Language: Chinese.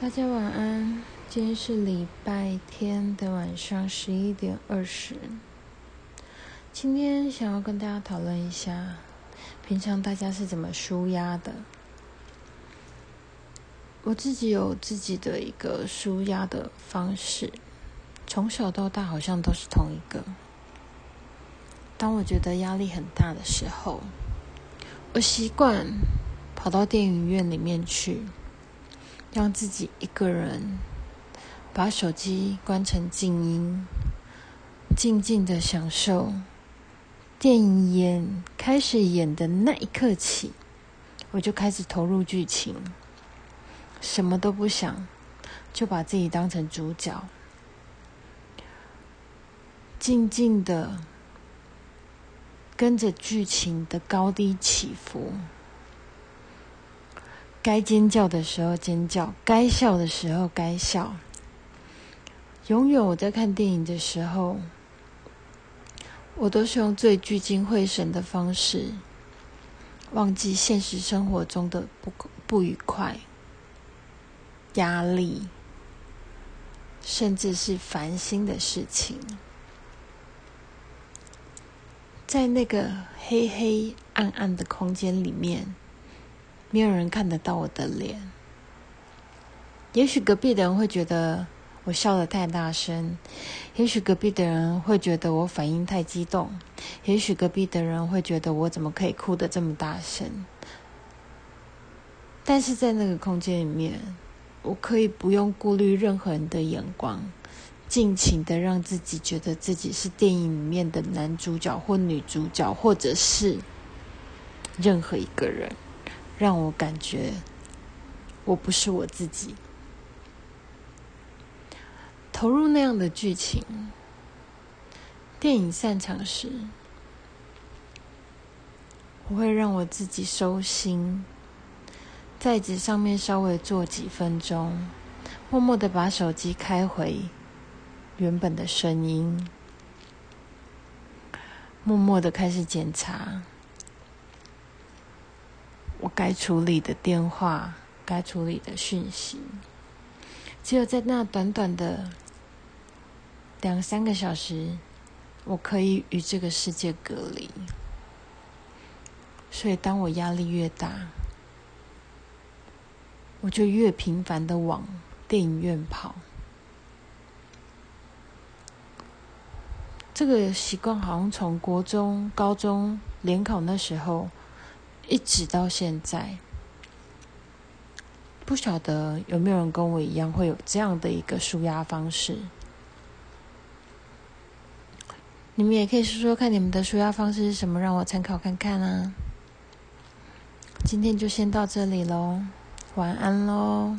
大家晚安。今天是礼拜天的晚上十一点二十。今天想要跟大家讨论一下，平常大家是怎么舒压的？我自己有自己的一个舒压的方式，从小到大好像都是同一个。当我觉得压力很大的时候，我习惯跑到电影院里面去。让自己一个人把手机关成静音，静静的享受电影演开始演的那一刻起，我就开始投入剧情，什么都不想，就把自己当成主角，静静的跟着剧情的高低起伏。该尖叫的时候尖叫，该笑的时候该笑。永远我在看电影的时候，我都是用最聚精会神的方式，忘记现实生活中的不不愉快、压力，甚至是烦心的事情。在那个黑黑暗暗的空间里面。没有人看得到我的脸。也许隔壁的人会觉得我笑得太大声，也许隔壁的人会觉得我反应太激动，也许隔壁的人会觉得我怎么可以哭得这么大声。但是在那个空间里面，我可以不用顾虑任何人的眼光，尽情的让自己觉得自己是电影里面的男主角或女主角，或者是任何一个人。让我感觉我不是我自己，投入那样的剧情。电影散场时，我会让我自己收心，在纸上面稍微坐几分钟，默默的把手机开回原本的声音，默默的开始检查。我该处理的电话，该处理的讯息，只有在那短短的两三个小时，我可以与这个世界隔离。所以，当我压力越大，我就越频繁的往电影院跑。这个习惯好像从国中、高中联考那时候。一直到现在，不晓得有没有人跟我一样会有这样的一个舒压方式。你们也可以说说看，你们的舒压方式是什么，让我参考看看啊。今天就先到这里喽，晚安喽。